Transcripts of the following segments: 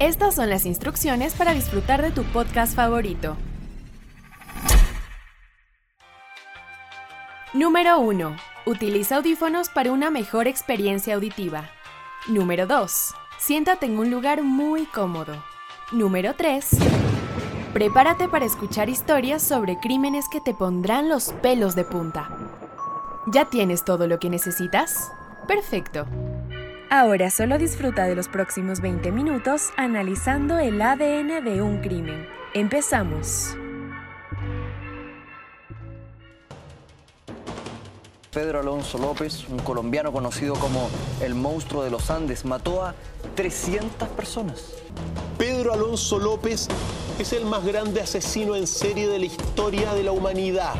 Estas son las instrucciones para disfrutar de tu podcast favorito. Número 1. Utiliza audífonos para una mejor experiencia auditiva. Número 2. Siéntate en un lugar muy cómodo. Número 3. Prepárate para escuchar historias sobre crímenes que te pondrán los pelos de punta. ¿Ya tienes todo lo que necesitas? Perfecto. Ahora solo disfruta de los próximos 20 minutos analizando el ADN de un crimen. Empezamos. Pedro Alonso López, un colombiano conocido como el monstruo de los Andes, mató a 300 personas. Pedro Alonso López es el más grande asesino en serie de la historia de la humanidad.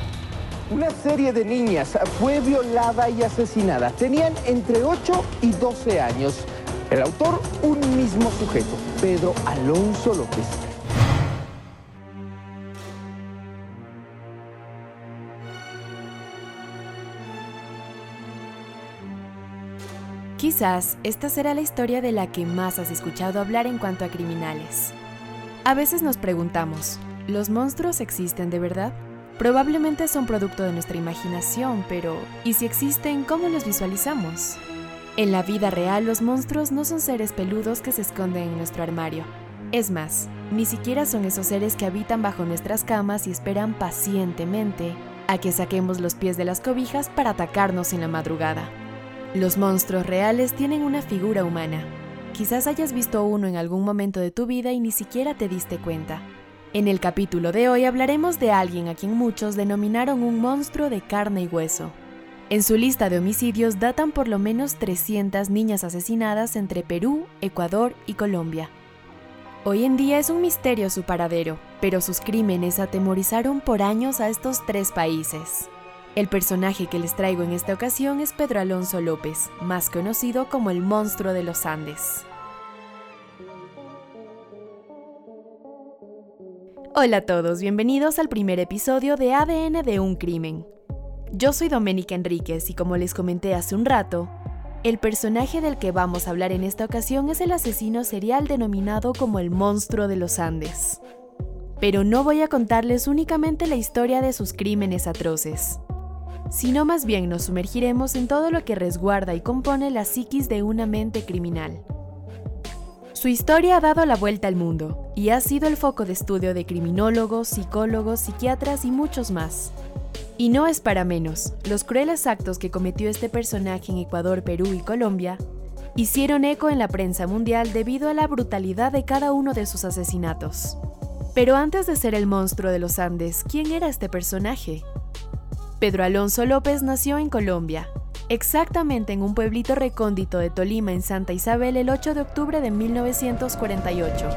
Una serie de niñas fue violada y asesinada. Tenían entre 8 y 12 años. El autor, un mismo sujeto, Pedro Alonso López. Quizás esta será la historia de la que más has escuchado hablar en cuanto a criminales. A veces nos preguntamos, ¿los monstruos existen de verdad? Probablemente son producto de nuestra imaginación, pero ¿y si existen, cómo los visualizamos? En la vida real los monstruos no son seres peludos que se esconden en nuestro armario. Es más, ni siquiera son esos seres que habitan bajo nuestras camas y esperan pacientemente a que saquemos los pies de las cobijas para atacarnos en la madrugada. Los monstruos reales tienen una figura humana. Quizás hayas visto uno en algún momento de tu vida y ni siquiera te diste cuenta. En el capítulo de hoy hablaremos de alguien a quien muchos denominaron un monstruo de carne y hueso. En su lista de homicidios datan por lo menos 300 niñas asesinadas entre Perú, Ecuador y Colombia. Hoy en día es un misterio su paradero, pero sus crímenes atemorizaron por años a estos tres países. El personaje que les traigo en esta ocasión es Pedro Alonso López, más conocido como el monstruo de los Andes. Hola a todos, bienvenidos al primer episodio de ADN de un crimen. Yo soy Doménica Enríquez y como les comenté hace un rato, el personaje del que vamos a hablar en esta ocasión es el asesino serial denominado como el monstruo de los Andes. Pero no voy a contarles únicamente la historia de sus crímenes atroces sino más bien nos sumergiremos en todo lo que resguarda y compone la psiquis de una mente criminal. Su historia ha dado la vuelta al mundo y ha sido el foco de estudio de criminólogos, psicólogos, psiquiatras y muchos más. Y no es para menos, los crueles actos que cometió este personaje en Ecuador, Perú y Colombia hicieron eco en la prensa mundial debido a la brutalidad de cada uno de sus asesinatos. Pero antes de ser el monstruo de los Andes, ¿quién era este personaje? Pedro Alonso López nació en Colombia, exactamente en un pueblito recóndito de Tolima en Santa Isabel el 8 de octubre de 1948.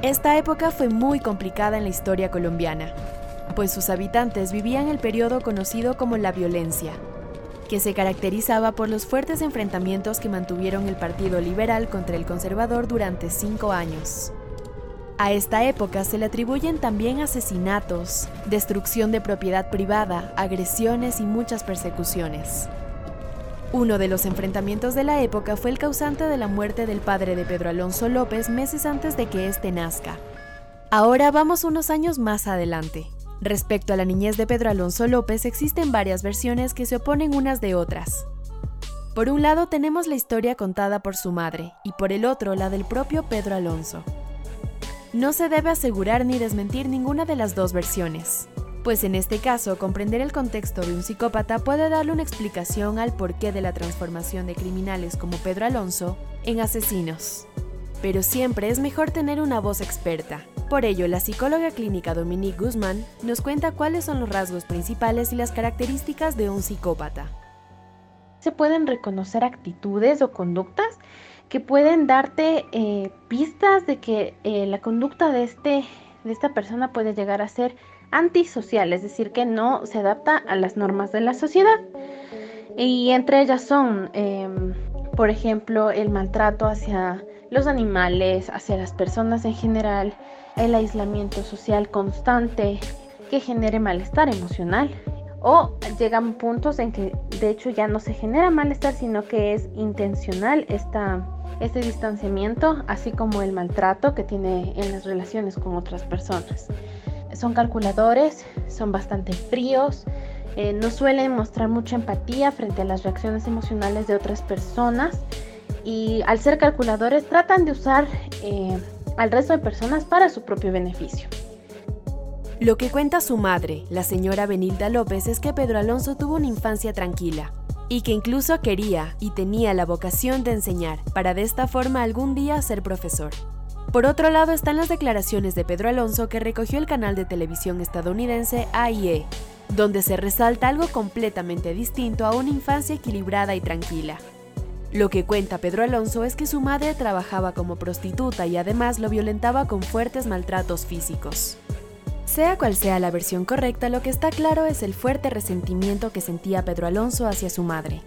Esta época fue muy complicada en la historia colombiana, pues sus habitantes vivían el periodo conocido como la violencia, que se caracterizaba por los fuertes enfrentamientos que mantuvieron el Partido Liberal contra el Conservador durante cinco años. A esta época se le atribuyen también asesinatos, destrucción de propiedad privada, agresiones y muchas persecuciones. Uno de los enfrentamientos de la época fue el causante de la muerte del padre de Pedro Alonso López meses antes de que éste nazca. Ahora vamos unos años más adelante. Respecto a la niñez de Pedro Alonso López existen varias versiones que se oponen unas de otras. Por un lado tenemos la historia contada por su madre y por el otro la del propio Pedro Alonso. No se debe asegurar ni desmentir ninguna de las dos versiones, pues en este caso comprender el contexto de un psicópata puede darle una explicación al porqué de la transformación de criminales como Pedro Alonso en asesinos. Pero siempre es mejor tener una voz experta, por ello, la psicóloga clínica Dominique Guzmán nos cuenta cuáles son los rasgos principales y las características de un psicópata. Se pueden reconocer actitudes o conductas que pueden darte eh, pistas de que eh, la conducta de, este, de esta persona puede llegar a ser antisocial, es decir, que no se adapta a las normas de la sociedad. Y entre ellas son, em, por ejemplo, el maltrato hacia los animales, hacia las personas en general, el aislamiento social constante que genere malestar emocional o llegan puntos en que de hecho ya no se genera malestar, sino que es intencional esta, este distanciamiento, así como el maltrato que tiene en las relaciones con otras personas. Son calculadores, son bastante fríos, eh, no suelen mostrar mucha empatía frente a las reacciones emocionales de otras personas y al ser calculadores tratan de usar eh, al resto de personas para su propio beneficio. Lo que cuenta su madre, la señora Benilda López, es que Pedro Alonso tuvo una infancia tranquila y que incluso quería y tenía la vocación de enseñar para de esta forma algún día ser profesor. Por otro lado están las declaraciones de Pedro Alonso que recogió el canal de televisión estadounidense AIE, donde se resalta algo completamente distinto a una infancia equilibrada y tranquila. Lo que cuenta Pedro Alonso es que su madre trabajaba como prostituta y además lo violentaba con fuertes maltratos físicos. Sea cual sea la versión correcta, lo que está claro es el fuerte resentimiento que sentía Pedro Alonso hacia su madre.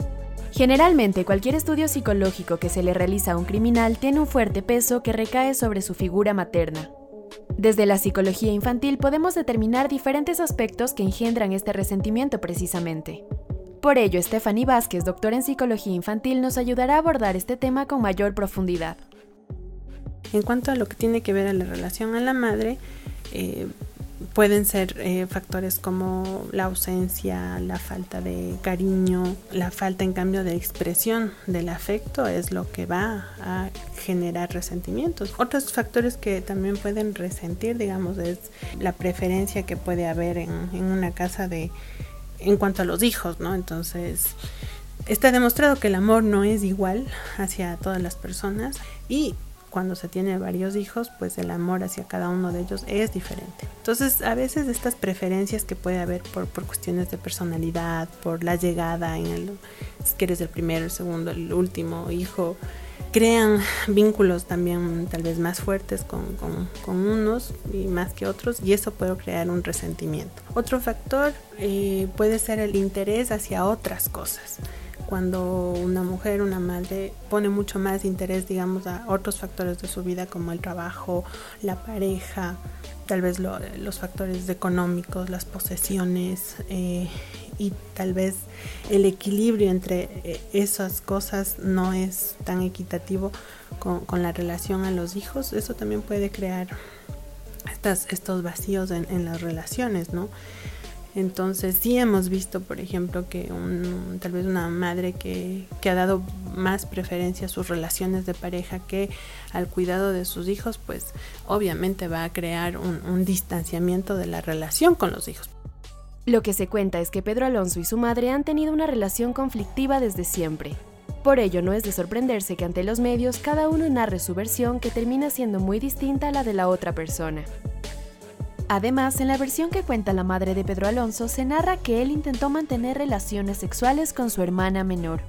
Generalmente, cualquier estudio psicológico que se le realiza a un criminal tiene un fuerte peso que recae sobre su figura materna. Desde la psicología infantil podemos determinar diferentes aspectos que engendran este resentimiento precisamente. Por ello, Stephanie Vázquez, doctora en psicología infantil, nos ayudará a abordar este tema con mayor profundidad. En cuanto a lo que tiene que ver a la relación a la madre, eh, pueden ser eh, factores como la ausencia, la falta de cariño, la falta en cambio de expresión del afecto es lo que va a generar resentimientos. Otros factores que también pueden resentir, digamos, es la preferencia que puede haber en, en una casa de en cuanto a los hijos, ¿no? Entonces, está demostrado que el amor no es igual hacia todas las personas y cuando se tiene varios hijos, pues el amor hacia cada uno de ellos es diferente. Entonces, a veces estas preferencias que puede haber por, por cuestiones de personalidad, por la llegada en el, si quieres el primero, el segundo, el último hijo, crean vínculos también tal vez más fuertes con, con, con, unos y más que otros y eso puede crear un resentimiento. Otro factor eh, puede ser el interés hacia otras cosas cuando una mujer, una madre pone mucho más interés, digamos, a otros factores de su vida como el trabajo, la pareja, tal vez los factores económicos, las posesiones eh, y tal vez el equilibrio entre eh, esas cosas no es tan equitativo con, la relación a los hijos, eso también puede crear estas, estos vacíos en las relaciones, ¿no? Entonces sí hemos visto, por ejemplo, que tal vez una madre que, ha dado más preferencia a sus relaciones de pareja que al cuidado de sus hijos, pues obviamente va a crear un, un distanciamiento de la relación con los hijos. Lo que se cuenta es que Pedro Alonso y su madre han tenido una relación conflictiva desde siempre. Por ello no es de sorprenderse que ante los medios cada uno narre su versión que termina siendo muy distinta a la de la otra persona. Además, en la versión que cuenta la madre de Pedro Alonso se narra que él intentó mantener relaciones sexuales con su hermana menor,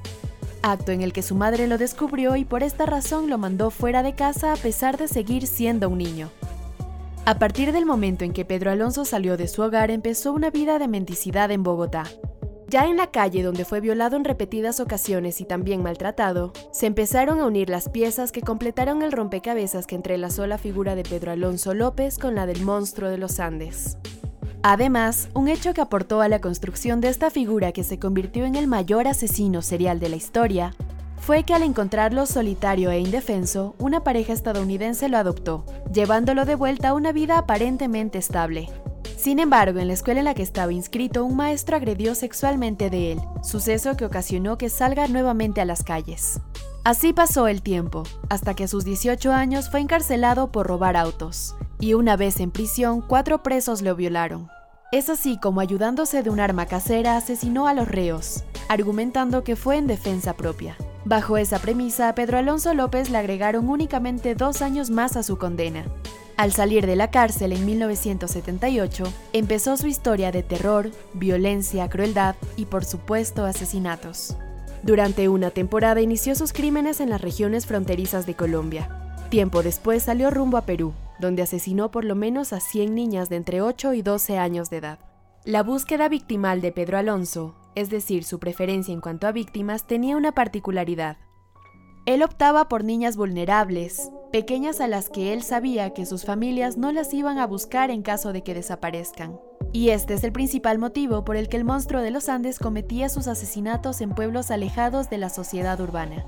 acto en el que su madre lo descubrió y por esta razón lo mandó fuera de casa a pesar de seguir siendo un niño. A partir del momento en que Pedro Alonso salió de su hogar empezó una vida de mendicidad en Bogotá, ya en la calle donde fue violado en repetidas ocasiones y también maltratado, se empezaron a unir las piezas que completaron el rompecabezas que entrelazó la figura de Pedro Alonso López con la del monstruo de los Andes. Además, un hecho que aportó a la construcción de esta figura que se convirtió en el mayor asesino serial de la historia, fue que al encontrarlo solitario e indefenso, una pareja estadounidense lo adoptó, llevándolo de vuelta a una vida aparentemente estable. Sin embargo, en la escuela en la que estaba inscrito, un maestro agredió sexualmente de él, suceso que ocasionó que salga nuevamente a las calles. Así pasó el tiempo, hasta que a sus 18 años fue encarcelado por robar autos, y una vez en prisión, cuatro presos lo violaron. Es así como ayudándose de un arma casera asesinó a los reos, argumentando que fue en defensa propia. Bajo esa premisa, Pedro Alonso López le agregaron únicamente dos años más a su condena, al salir de la cárcel en 1978, empezó su historia de terror, violencia, crueldad y por supuesto asesinatos. Durante una temporada inició sus crímenes en las regiones fronterizas de Colombia. Tiempo después salió rumbo a Perú, donde asesinó por lo menos a 100 niñas de entre 8 y 12 años de edad. La búsqueda victimal de Pedro Alonso, es decir, su preferencia en cuanto a víctimas, tenía una particularidad. Él optaba por niñas vulnerables, pequeñas a las que él sabía que sus familias no las iban a buscar en caso de que desaparezcan. Y este es el principal motivo por el que el monstruo de los Andes cometía sus asesinatos en pueblos alejados de la sociedad urbana.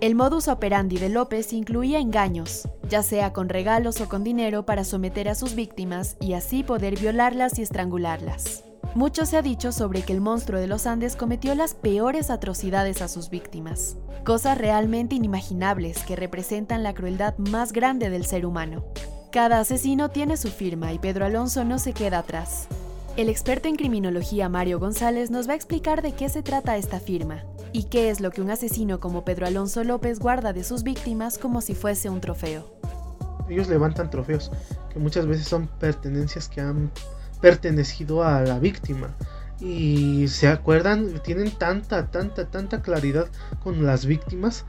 El modus operandi de López incluía engaños, ya sea con regalos o con dinero para someter a sus víctimas y así poder violarlas y estrangularlas. Mucho se ha dicho sobre que el monstruo de los Andes cometió las peores atrocidades a sus víctimas, cosas realmente inimaginables que representan la crueldad más grande del ser humano. Cada asesino tiene su firma y Pedro Alonso no se queda atrás. El experto en criminología Mario González nos va a explicar de qué se trata esta firma y qué es lo que un asesino como Pedro Alonso López guarda de sus víctimas como si fuese un trofeo. Ellos levantan trofeos, que muchas veces son pertenencias que han pertenecido a la víctima. Y se acuerdan, tienen tanta, tanta, tanta claridad con las víctimas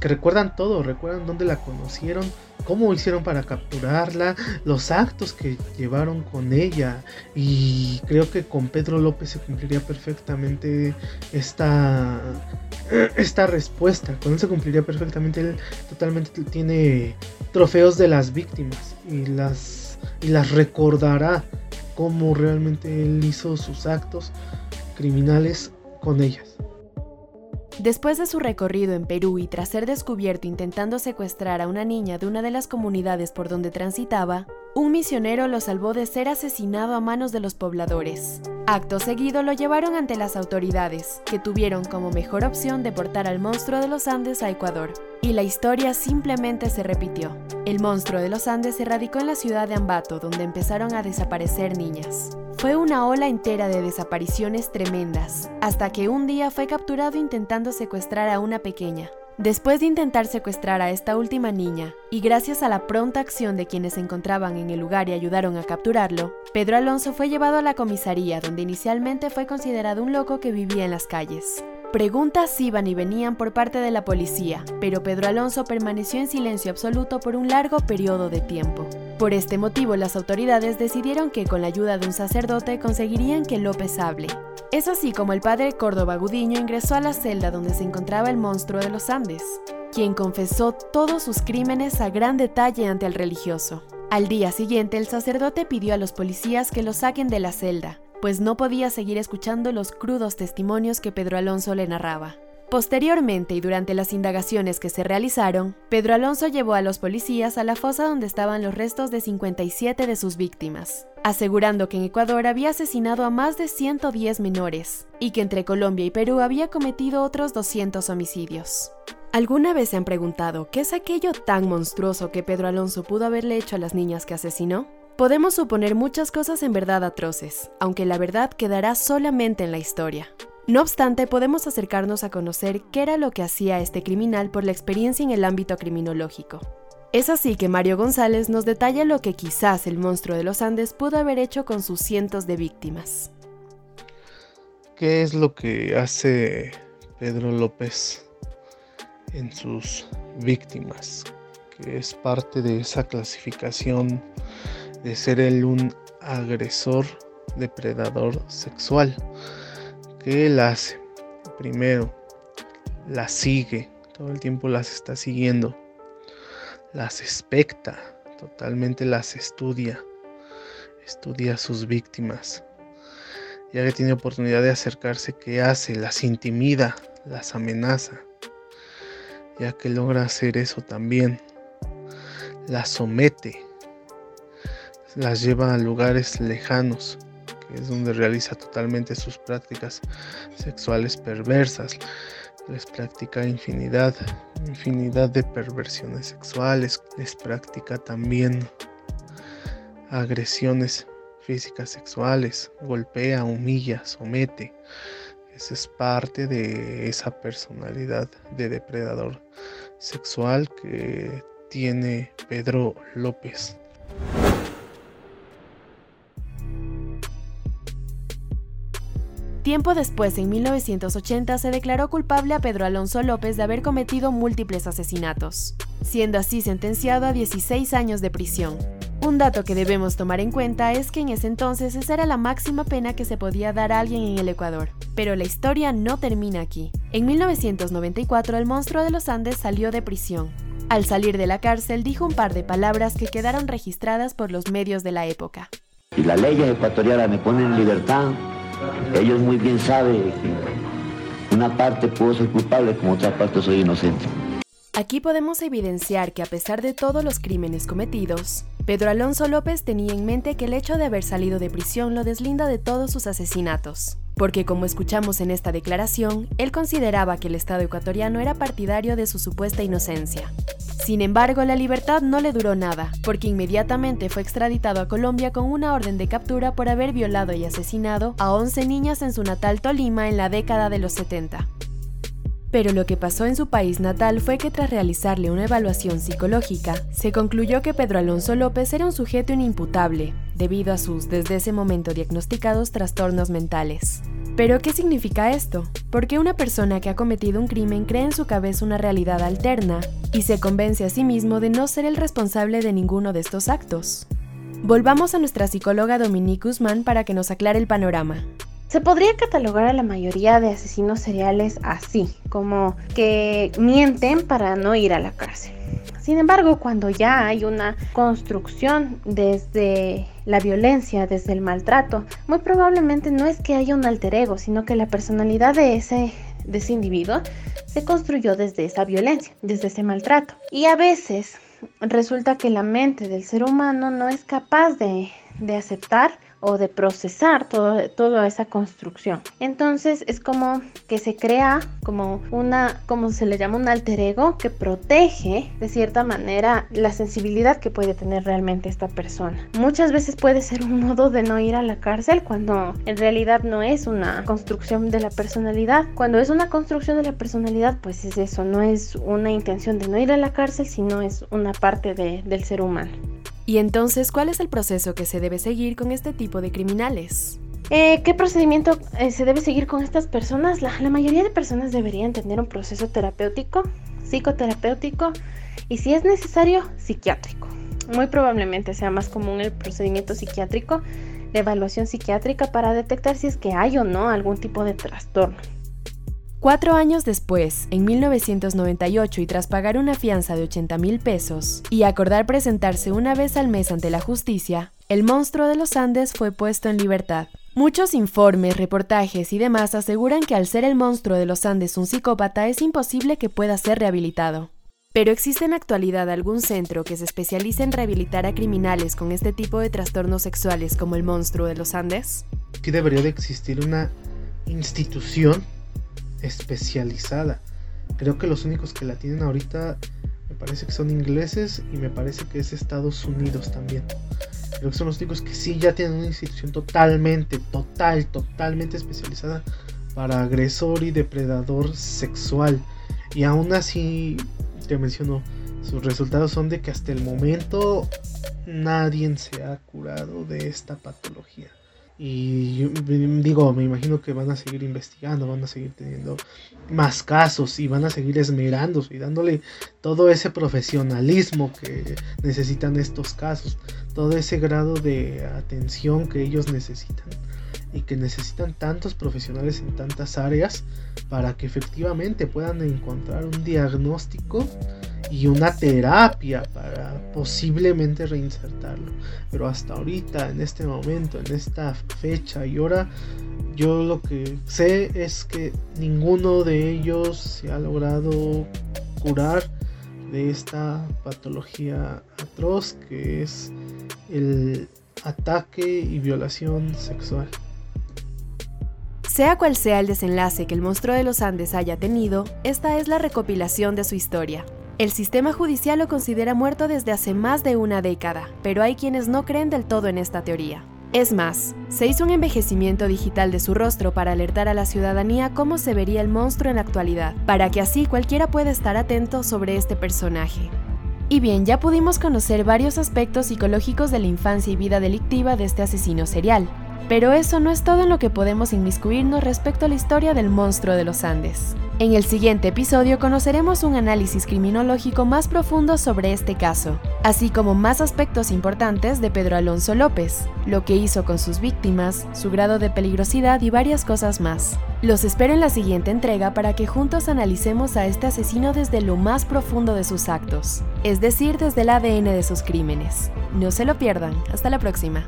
que recuerdan todo, recuerdan dónde la conocieron, cómo hicieron para capturarla, los actos que llevaron con ella. Y creo que con Pedro López se cumpliría perfectamente esta esta respuesta, con él se cumpliría perfectamente, él totalmente tiene trofeos de las víctimas y las y las recordará cómo realmente él hizo sus actos criminales con ellas. Después de su recorrido en Perú y tras ser descubierto intentando secuestrar a una niña de una de las comunidades por donde transitaba, un misionero lo salvó de ser asesinado a manos de los pobladores. Acto seguido lo llevaron ante las autoridades, que tuvieron como mejor opción deportar al monstruo de los Andes a Ecuador. Y la historia simplemente se repitió. El monstruo de los Andes se radicó en la ciudad de Ambato, donde empezaron a desaparecer niñas. Fue una ola entera de desapariciones tremendas, hasta que un día fue capturado intentando secuestrar a una pequeña. Después de intentar secuestrar a esta última niña, y gracias a la pronta acción de quienes se encontraban en el lugar y ayudaron a capturarlo, Pedro Alonso fue llevado a la comisaría donde inicialmente fue considerado un loco que vivía en las calles. Preguntas iban y venían por parte de la policía, pero Pedro Alonso permaneció en silencio absoluto por un largo periodo de tiempo. Por este motivo, las autoridades decidieron que con la ayuda de un sacerdote conseguirían que López hable, es así como el padre Córdoba Gudiño ingresó a la celda donde se encontraba el monstruo de los Andes, quien confesó todos sus crímenes a gran detalle ante el religioso. Al día siguiente, el sacerdote pidió a los policías que lo saquen de la celda, pues no podía seguir escuchando los crudos testimonios que Pedro Alonso le narraba. Posteriormente y durante las indagaciones que se realizaron, Pedro Alonso llevó a los policías a la fosa donde estaban los restos de 57 de sus víctimas, asegurando que en Ecuador había asesinado a más de 110 menores y que entre Colombia y Perú había cometido otros 200 homicidios. ¿Alguna vez se han preguntado qué es aquello tan monstruoso que Pedro Alonso pudo haberle hecho a las niñas que asesinó? Podemos suponer muchas cosas en verdad atroces, aunque la verdad quedará solamente en la historia. No obstante, podemos acercarnos a conocer qué era lo que hacía este criminal por la experiencia en el ámbito criminológico. Es así que Mario González nos detalla lo que quizás el monstruo de los Andes pudo haber hecho con sus cientos de víctimas. ¿Qué es lo que hace Pedro López en sus víctimas? Que es parte de esa clasificación de ser él un agresor, depredador sexual ¿Qué él hace? Primero, las sigue, todo el tiempo las está siguiendo, las expecta, totalmente las estudia, estudia a sus víctimas. Ya que tiene oportunidad de acercarse, ¿qué hace? Las intimida, las amenaza. Ya que logra hacer eso también, las somete, las lleva a lugares lejanos, es donde realiza totalmente sus prácticas sexuales perversas. Les practica infinidad, infinidad de perversiones sexuales. Les practica también agresiones físicas sexuales. Golpea, humilla, somete. Esa es parte de esa personalidad de depredador sexual que tiene Pedro López. Tiempo después, en 1980, se declaró culpable a Pedro Alonso López de haber cometido múltiples asesinatos, siendo así sentenciado a 16 años de prisión. Un dato que debemos tomar en cuenta es que en ese entonces esa era la máxima pena que se podía dar a alguien en el Ecuador. Pero la historia no termina aquí. En 1994 el monstruo de los Andes salió de prisión. Al salir de la cárcel dijo un par de palabras que quedaron registradas por los medios de la época. Y la ley ecuatoriana me pone en libertad, ellos muy bien saben que una parte puedo ser culpable, como otra parte soy inocente. Aquí podemos evidenciar que a pesar de todos los crímenes cometidos, Pedro Alonso López tenía en mente que el hecho de haber salido de prisión lo deslinda de todos sus asesinatos, porque como escuchamos en esta declaración, él consideraba que el Estado ecuatoriano era partidario de su supuesta inocencia. Sin embargo, la libertad no le duró nada, porque inmediatamente fue extraditado a Colombia con una orden de captura por haber violado y asesinado a 11 niñas en su natal Tolima en la década de los 70. Pero lo que pasó en su país natal fue que tras realizarle una evaluación psicológica, se concluyó que Pedro Alonso López era un sujeto inimputable, debido a sus desde ese momento diagnosticados trastornos mentales. Pero, ¿qué significa esto? ¿Por qué una persona que ha cometido un crimen cree en su cabeza una realidad alterna y se convence a sí mismo de no ser el responsable de ninguno de estos actos? Volvamos a nuestra psicóloga Dominique Guzmán para que nos aclare el panorama. Se podría catalogar a la mayoría de asesinos seriales así, como que mienten para no ir a la cárcel. Sin embargo, cuando ya hay una construcción desde la violencia, desde el maltrato, muy probablemente no es que haya un alter ego, sino que la personalidad de ese, de ese individuo se construyó desde esa violencia, desde ese maltrato. Y a veces resulta que la mente del ser humano no es capaz de, de aceptar o de procesar todo, toda esa construcción. Entonces es como que se crea como una, como se le llama un alter ego que protege de cierta manera la sensibilidad que puede tener realmente esta persona. Muchas veces puede ser un modo de no ir a la cárcel cuando en realidad no es una construcción de la personalidad. Cuando es una construcción de la personalidad, pues es eso, no es una intención de no ir a la cárcel, sino es una parte de, del ser humano. Y entonces, ¿cuál es el proceso que se debe seguir con este tipo de criminales? Eh, ¿Qué procedimiento eh, se debe seguir con estas personas? La, la, mayoría de personas deberían tener un proceso terapéutico, psicoterapéutico y si es necesario, psiquiátrico. Muy probablemente sea más común el procedimiento psiquiátrico, la evaluación psiquiátrica para detectar si es que hay o no algún tipo de trastorno. Cuatro años después, en 1998, y tras pagar una fianza de 80 mil pesos y acordar presentarse una vez al mes ante la justicia, el monstruo de los Andes fue puesto en libertad. Muchos informes, reportajes y demás aseguran que al ser el monstruo de los Andes un psicópata es imposible que pueda ser rehabilitado. ¿Pero existe en actualidad algún centro que se especialice en rehabilitar a criminales con este tipo de trastornos sexuales como el monstruo de los Andes? Aquí debería de existir una institución especializada. Creo que los únicos que la tienen ahorita me parece que son ingleses y me parece que es Estados Unidos también. Creo que son los únicos que sí ya tienen una institución totalmente, total, totalmente especializada para agresor y depredador sexual. Y aún así, te menciono, sus resultados son de que hasta el momento nadie se ha curado de esta patología. Y digo, me imagino que van a seguir investigando, van a seguir teniendo más casos y van a seguir esmerándose y dándole todo ese profesionalismo que necesitan estos casos, todo ese grado de atención que ellos necesitan y que necesitan tantos profesionales en tantas áreas para que efectivamente puedan encontrar un diagnóstico y una terapia para posiblemente reinsertarlo. Pero hasta ahorita, en este momento, en esta fecha y hora, yo lo que sé es que ninguno de ellos se ha logrado curar de esta patología atroz que es el ataque y violación sexual. Sea cual sea el desenlace que el monstruo de los Andes haya tenido, esta es la recopilación de su historia. El sistema judicial lo considera muerto desde hace más de una década, pero hay quienes no creen del todo en esta teoría. Es más, se hizo un envejecimiento digital de su rostro para alertar a la ciudadanía cómo se vería el monstruo en la actualidad, para que así cualquiera pueda estar atento sobre este personaje. Y bien, ya pudimos conocer varios aspectos psicológicos de la infancia y vida delictiva de este asesino serial, pero eso no es todo en lo que podemos inmiscuirnos respecto a la historia del monstruo de los Andes. En el siguiente episodio conoceremos un análisis criminológico más profundo sobre este caso, así como más aspectos importantes de Pedro Alonso López, lo que hizo con sus víctimas, su grado de peligrosidad y varias cosas más. Los espero en la siguiente entrega para que juntos analicemos a este asesino desde lo más profundo de sus actos, es decir, desde el ADN de sus crímenes. No se lo pierdan, hasta la próxima.